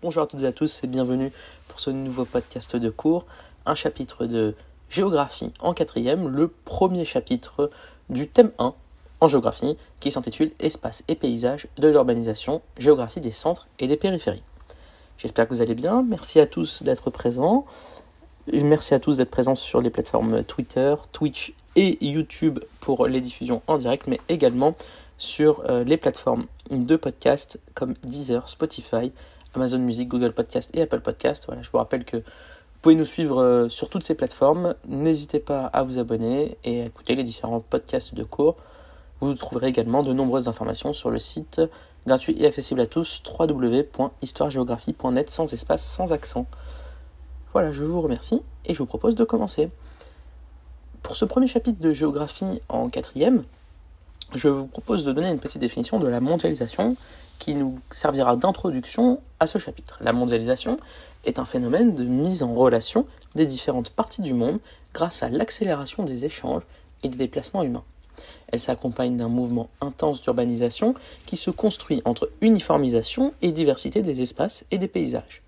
Bonjour à toutes et à tous et bienvenue pour ce nouveau podcast de cours, un chapitre de géographie en quatrième, le premier chapitre du thème 1 en géographie qui s'intitule Espace et paysages de l'urbanisation, géographie des centres et des périphéries. J'espère que vous allez bien, merci à tous d'être présents, merci à tous d'être présents sur les plateformes Twitter, Twitch et YouTube pour les diffusions en direct, mais également sur euh, les plateformes de podcast comme Deezer, Spotify, Amazon Music, Google Podcast et Apple Podcast. Voilà, je vous rappelle que vous pouvez nous suivre euh, sur toutes ces plateformes. N'hésitez pas à vous abonner et à écouter les différents podcasts de cours. Vous trouverez également de nombreuses informations sur le site gratuit et accessible à tous www.histoiregéographie.net sans espace, sans accent. Voilà, je vous remercie et je vous propose de commencer. Pour ce premier chapitre de géographie en quatrième, je vous propose de donner une petite définition de la mondialisation qui nous servira d'introduction à ce chapitre. La mondialisation est un phénomène de mise en relation des différentes parties du monde grâce à l'accélération des échanges et des déplacements humains. Elle s'accompagne d'un mouvement intense d'urbanisation qui se construit entre uniformisation et diversité des espaces et des paysages.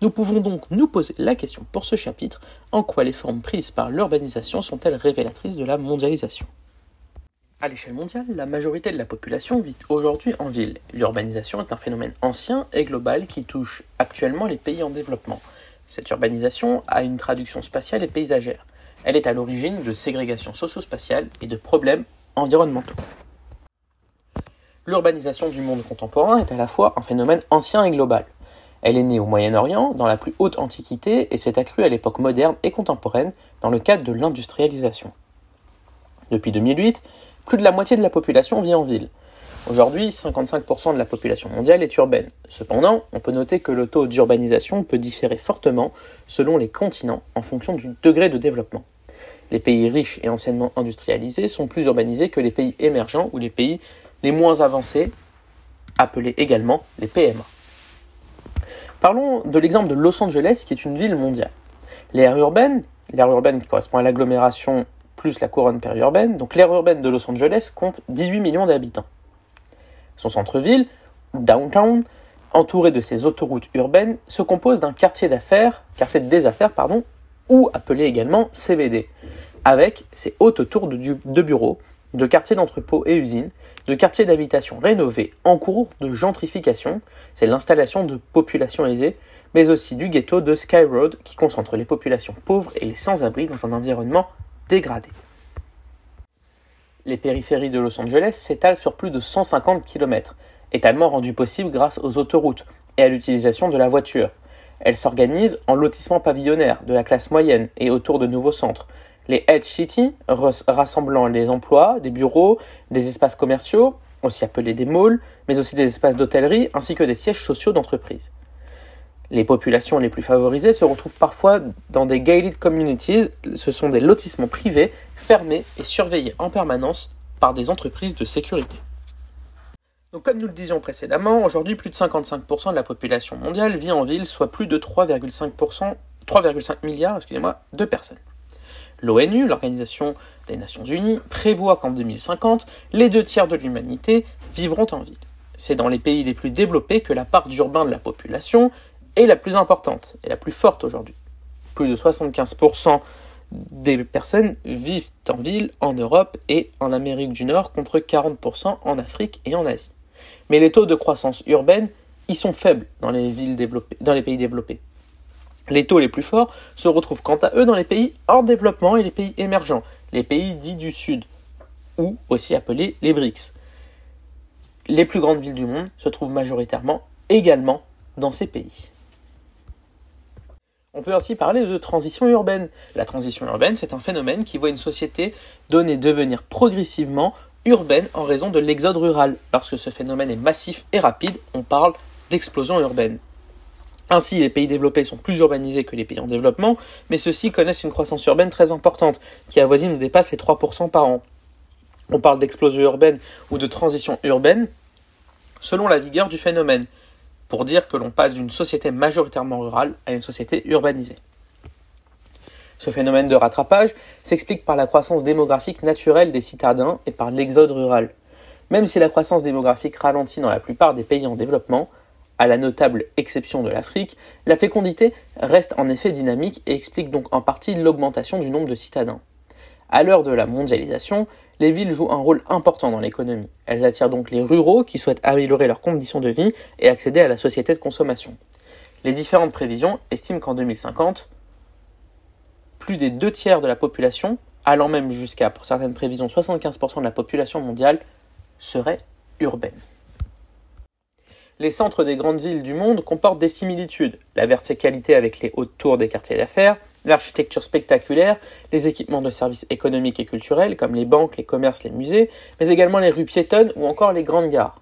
Nous pouvons donc nous poser la question pour ce chapitre, en quoi les formes prises par l'urbanisation sont-elles révélatrices de la mondialisation? À l'échelle mondiale, la majorité de la population vit aujourd'hui en ville. L'urbanisation est un phénomène ancien et global qui touche actuellement les pays en développement. Cette urbanisation a une traduction spatiale et paysagère. Elle est à l'origine de ségrégation socio-spatiale et de problèmes environnementaux. L'urbanisation du monde contemporain est à la fois un phénomène ancien et global. Elle est née au Moyen-Orient, dans la plus haute antiquité, et s'est accrue à l'époque moderne et contemporaine dans le cadre de l'industrialisation. Depuis 2008, plus de la moitié de la population vit en ville. Aujourd'hui, 55% de la population mondiale est urbaine. Cependant, on peut noter que le taux d'urbanisation peut différer fortement selon les continents en fonction du degré de développement. Les pays riches et anciennement industrialisés sont plus urbanisés que les pays émergents ou les pays les moins avancés, appelés également les PMA. Parlons de l'exemple de Los Angeles, qui est une ville mondiale. L'aire urbaine, l'aire urbaine qui correspond à l'agglomération plus la couronne périurbaine, donc l'aire urbaine de Los Angeles compte 18 millions d'habitants. Son centre-ville, downtown, entouré de ses autoroutes urbaines, se compose d'un quartier d'affaires, quartier des affaires, pardon, ou appelé également CBD, avec ses hautes tours de, de bureaux, de quartiers d'entrepôts et usines, de quartiers d'habitation rénovés en cours de gentrification, c'est l'installation de populations aisées, mais aussi du ghetto de Sky Road qui concentre les populations pauvres et les sans-abri dans un environnement Les périphéries de Los Angeles s'étalent sur plus de 150 km, étalement rendu possible grâce aux autoroutes et à l'utilisation de la voiture. Elles s'organisent en lotissements pavillonnaires de la classe moyenne et autour de nouveaux centres. Les Edge City, rassemblant les emplois, des bureaux, des espaces commerciaux, aussi appelés des malls, mais aussi des espaces d'hôtellerie, ainsi que des sièges sociaux d'entreprises. Les populations les plus favorisées se retrouvent parfois dans des gated communities, ce sont des lotissements privés, fermés et surveillés en permanence par des entreprises de sécurité. Comme nous le disions précédemment, aujourd'hui plus de 55% de la population mondiale vit en ville, soit plus de 3,5%, 3,5 milliards excusez-moi, de personnes. L'ONU, l'Organisation des Nations Unies, prévoit qu'en 2050, les deux tiers de l'humanité vivront en ville. C'est dans les pays les plus développés que la part d'urbain de la population est la plus importante et la plus forte aujourd'hui. Plus de 75% des personnes vivent en ville en Europe et en Amérique du Nord contre 40% en Afrique et en Asie. Mais les taux de croissance urbaine y sont faibles dans les, villes développées, dans les pays développés. Les taux les plus forts se retrouvent quant à eux dans les pays en développement et les pays émergents, les pays dits du Sud, ou aussi appelés les BRICS. Les plus grandes villes du monde se trouvent majoritairement également dans ces pays. On peut aussi parler de transition urbaine. La transition urbaine, c'est un phénomène qui voit une société donner devenir progressivement urbaine en raison de l'exode rural. Lorsque ce phénomène est massif et rapide, on parle d'explosion urbaine. Ainsi, les pays développés sont plus urbanisés que les pays en développement, mais ceux-ci connaissent une croissance urbaine très importante, qui avoisine ou dépasse les 3% par an. On parle d'explosion urbaine ou de transition urbaine selon la vigueur du phénomène pour dire que l'on passe d'une société majoritairement rurale à une société urbanisée. Ce phénomène de rattrapage s'explique par la croissance démographique naturelle des citadins et par l'exode rural. Même si la croissance démographique ralentit dans la plupart des pays en développement, À la notable exception de l'Afrique, la fécondité reste en effet dynamique et explique donc en partie l'augmentation du nombre de citadins. À l'heure de la mondialisation, les villes jouent un rôle important dans l'économie. Elles attirent donc les ruraux qui souhaitent améliorer leurs conditions de vie et accéder à la société de consommation. Les différentes prévisions estiment qu'en 2050, plus des deux tiers de la population, allant même jusqu'à, pour certaines prévisions, 75% de la population mondiale, serait urbaine. Les centres des grandes villes du monde comportent des similitudes. La verticalité avec les hautes tours des quartiers d'affaires, l'architecture spectaculaire, les équipements de services économiques et culturels comme les banques, les commerces, les musées, mais également les rues piétonnes ou encore les grandes gares.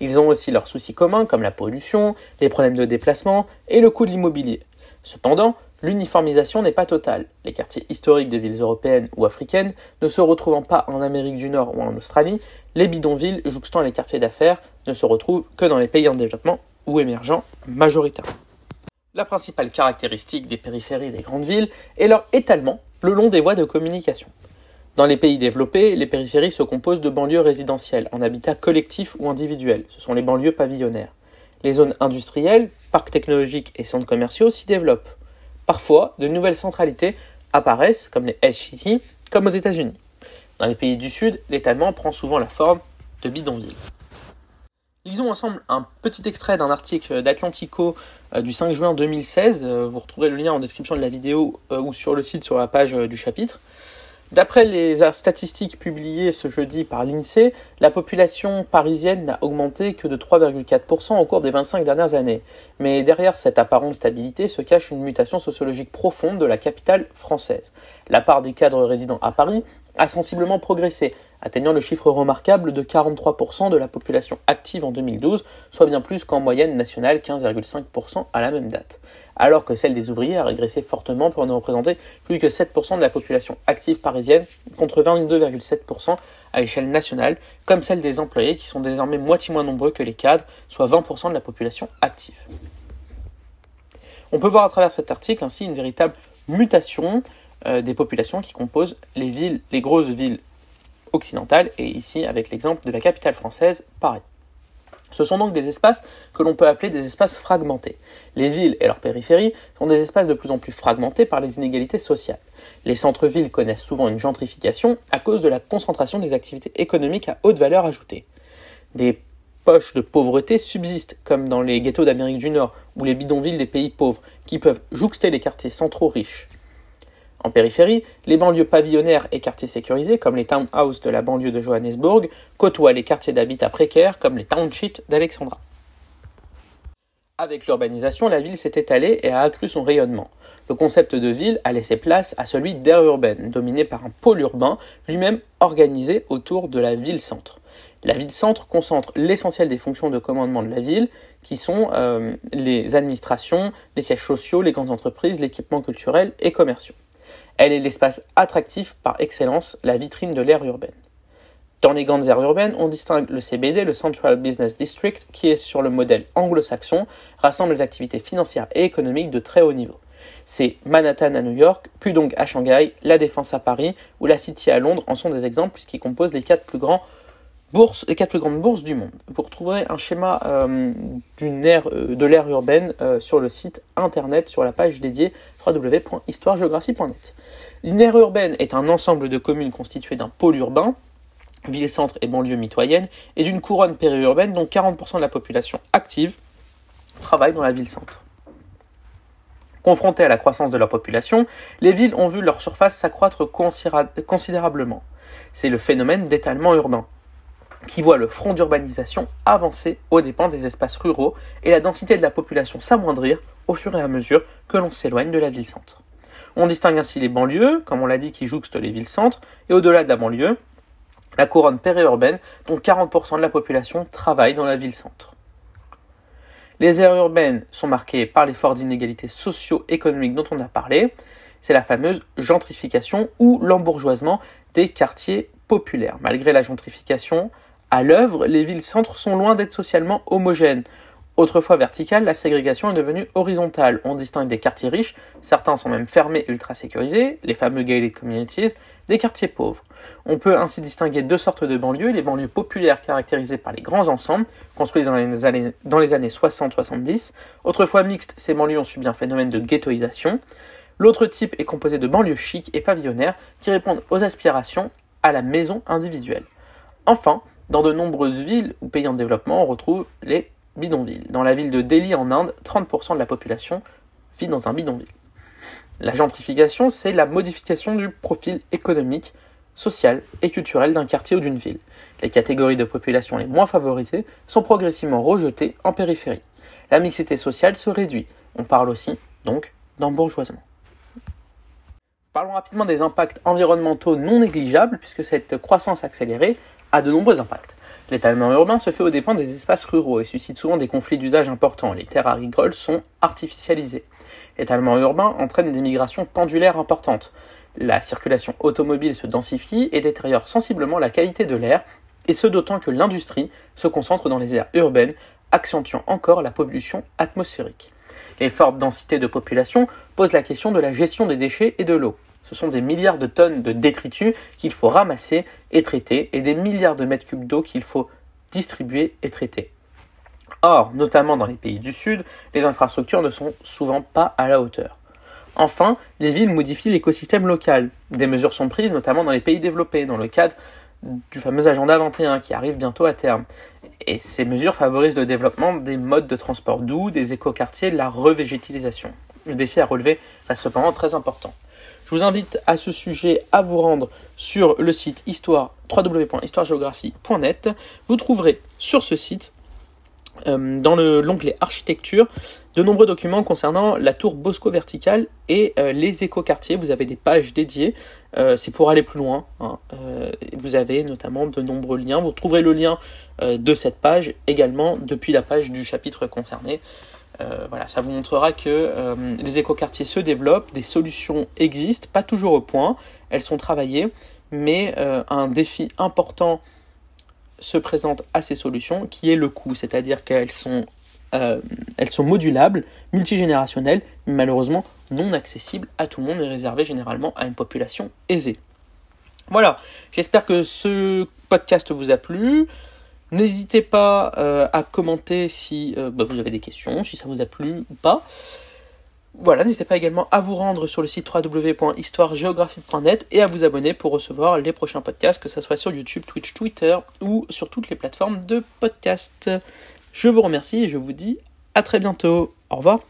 Ils ont aussi leurs soucis communs comme la pollution, les problèmes de déplacement et le coût de l'immobilier. Cependant, l'uniformisation n'est pas totale. Les quartiers historiques des villes européennes ou africaines ne se retrouvant pas en Amérique du Nord ou en Australie, les bidonvilles jouxtant les quartiers d'affaires ne se retrouvent que dans les pays en développement ou émergents majoritairement. La principale caractéristique des périphéries des grandes villes est leur étalement le long des voies de communication. Dans les pays développés, les périphéries se composent de banlieues résidentielles, en habitat collectif ou individuel. Ce sont les banlieues pavillonnaires. Les zones industrielles, parcs technologiques et centres commerciaux s'y développent. Parfois, de nouvelles centralités apparaissent, comme les Edge City, comme aux États-Unis. Dans les pays du Sud, l'étalement prend souvent la forme de bidonvilles. Lisons ensemble un petit extrait d'un article d'Atlantico euh, du 5 juin 2016. Euh, vous retrouverez le lien en description de la vidéo euh, ou sur le site sur la page du chapitre. D'après les statistiques publiées ce jeudi par l'INSEE, la population parisienne n'a augmenté que de 3,4% au cours des 25 dernières années. Mais derrière cette apparente stabilité se cache une mutation sociologique profonde de la capitale française. La part des cadres résidents à Paris a sensiblement progressé, atteignant le chiffre remarquable de 43% de la population active en 2012, soit bien plus qu'en moyenne nationale 15,5% à la même date, alors que celle des ouvriers a régressé fortement pour ne représenter plus que 7% de la population active parisienne, contre 22,7% à l'échelle nationale, comme celle des employés qui sont désormais moitié moins nombreux que les cadres, soit 20% de la population active. On peut voir à travers cet article ainsi une véritable mutation des populations qui composent les villes, les grosses villes occidentale, et ici avec l'exemple de la capitale française, Paris. Ce sont donc des espaces que l'on peut appeler des espaces fragmentés. Les villes et leurs périphéries sont des espaces de plus en plus fragmentés par les inégalités sociales. Les centres-villes connaissent souvent une gentrification à cause de la concentration des activités économiques à haute valeur ajoutée. Des poches de pauvreté subsistent, comme dans les ghettos d'Amérique du Nord ou les bidonvilles des pays pauvres, qui peuvent jouxter les quartiers centraux riches. En périphérie, les banlieues pavillonnaires et quartiers sécurisés, comme les townhouses de la banlieue de Johannesburg, côtoient les quartiers d'habitat précaires, comme les townships d'Alexandra. Avec l'urbanisation, la ville s'est étalée et a accru son rayonnement. Le concept de ville a laissé place à celui d'aire urbaine, dominé par un pôle urbain, lui-même organisé autour de la ville-centre. La ville-centre concentre l'essentiel des fonctions de commandement de la ville, qui sont euh, les administrations, les sièges sociaux, les grandes entreprises, l'équipement culturel et commerciaux. Elle est l'espace attractif par excellence, la vitrine de l'aire urbaine. Dans les grandes aires urbaines, on distingue le CBD, le Central Business District, qui est sur le modèle anglo-saxon, rassemble les activités financières et économiques de très haut niveau. C'est Manhattan à New York, Pudong à Shanghai, La Défense à Paris ou la City à Londres en sont des exemples puisqu'ils composent les quatre plus grands les quatre grandes bourses du monde. Vous retrouverez un schéma euh, aire, euh, de l'ère urbaine euh, sur le site internet sur la page dédiée www.histoiregéographie.net. Une aire urbaine est un ensemble de communes constituées d'un pôle urbain, ville-centre et banlieue mitoyenne, et d'une couronne périurbaine dont 40% de la population active travaille dans la ville-centre. Confrontées à la croissance de leur population, les villes ont vu leur surface s'accroître considérablement. C'est le phénomène d'étalement urbain qui voit le front d'urbanisation avancer aux dépens des espaces ruraux et la densité de la population s'amoindrir au fur et à mesure que l'on s'éloigne de la ville-centre. On distingue ainsi les banlieues, comme on l'a dit, qui jouxtent les villes-centres, et au-delà de la banlieue, la couronne périurbaine, dont 40% de la population travaille dans la ville-centre. Les aires urbaines sont marquées par l'effort d'inégalités socio-économiques dont on a parlé. C'est la fameuse gentrification ou l'embourgeoisement des quartiers populaires. Malgré la gentrification, à l'œuvre, les villes-centres sont loin d'être socialement homogènes. Autrefois verticale, la ségrégation est devenue horizontale. On distingue des quartiers riches, certains sont même fermés ultra sécurisés, les fameux gated communities, des quartiers pauvres. On peut ainsi distinguer deux sortes de banlieues, les banlieues populaires caractérisées par les grands ensembles, construits dans les années, dans les années 60-70. Autrefois mixtes, ces banlieues ont subi un phénomène de ghettoisation. L'autre type est composé de banlieues chics et pavillonnaires qui répondent aux aspirations à la maison individuelle. Enfin, dans de nombreuses villes ou pays en développement, on retrouve les bidonville. Dans la ville de Delhi en Inde, 30% de la population vit dans un bidonville. La gentrification, c'est la modification du profil économique, social et culturel d'un quartier ou d'une ville. Les catégories de population les moins favorisées sont progressivement rejetées en périphérie. La mixité sociale se réduit. On parle aussi, donc, d'embourgeoisement. Parlons rapidement des impacts environnementaux non négligeables, puisque cette croissance accélérée a de nombreux impacts. L'étalement urbain se fait aux dépens des espaces ruraux et suscite souvent des conflits d'usage importants. Les terres agricoles sont artificialisées. L'étalement urbain entraîne des migrations pendulaires importantes. La circulation automobile se densifie et détériore sensiblement la qualité de l'air, et ce d'autant que l'industrie se concentre dans les aires urbaines, accentuant encore la pollution atmosphérique. Les fortes densités de population posent la question de la gestion des déchets et de l'eau. Ce sont des milliards de tonnes de détritus qu'il faut ramasser et traiter et des milliards de mètres cubes d'eau qu'il faut distribuer et traiter. Or, notamment dans les pays du Sud, les infrastructures ne sont souvent pas à la hauteur. Enfin, les villes modifient l'écosystème local. Des mesures sont prises, notamment dans les pays développés, dans le cadre du fameux agenda 21 qui arrive bientôt à terme. Et ces mesures favorisent le développement des modes de transport doux, des écoquartiers, de la revégétalisation. Le défi à relever reste cependant très important. Je vous invite à ce sujet à vous rendre sur le site histoire www.histoiregéographie.net. Vous trouverez sur ce site euh, dans l'onglet architecture de nombreux documents concernant la tour Bosco verticale et euh, les écoquartiers. Vous avez des pages dédiées, euh, c'est pour aller plus loin. Hein. vous avez notamment de nombreux liens. Vous trouverez le lien de cette page également depuis la page du chapitre concerné. Euh, voilà, ça vous montrera que euh, les écoquartiers se développent, des solutions existent, pas toujours au point, elles sont travaillées, mais euh, un défi important se présente à ces solutions qui est le coût, c'est-à-dire qu'elles sont, sont modulables, multigénérationnelles, malheureusement non accessibles à tout le monde et réservées généralement à une population aisée. Voilà, j'espère que ce podcast vous a plu. N'hésitez pas euh, à commenter si euh, bah, vous avez des questions, si ça vous a plu ou pas. Voilà, n'hésitez pas également à vous rendre sur le site www.histoiregéographie.net et à vous abonner pour recevoir les prochains podcasts, que ce soit sur YouTube, Twitch, Twitter ou sur toutes les plateformes de podcast. Je vous remercie et je vous dis à très bientôt. Au revoir.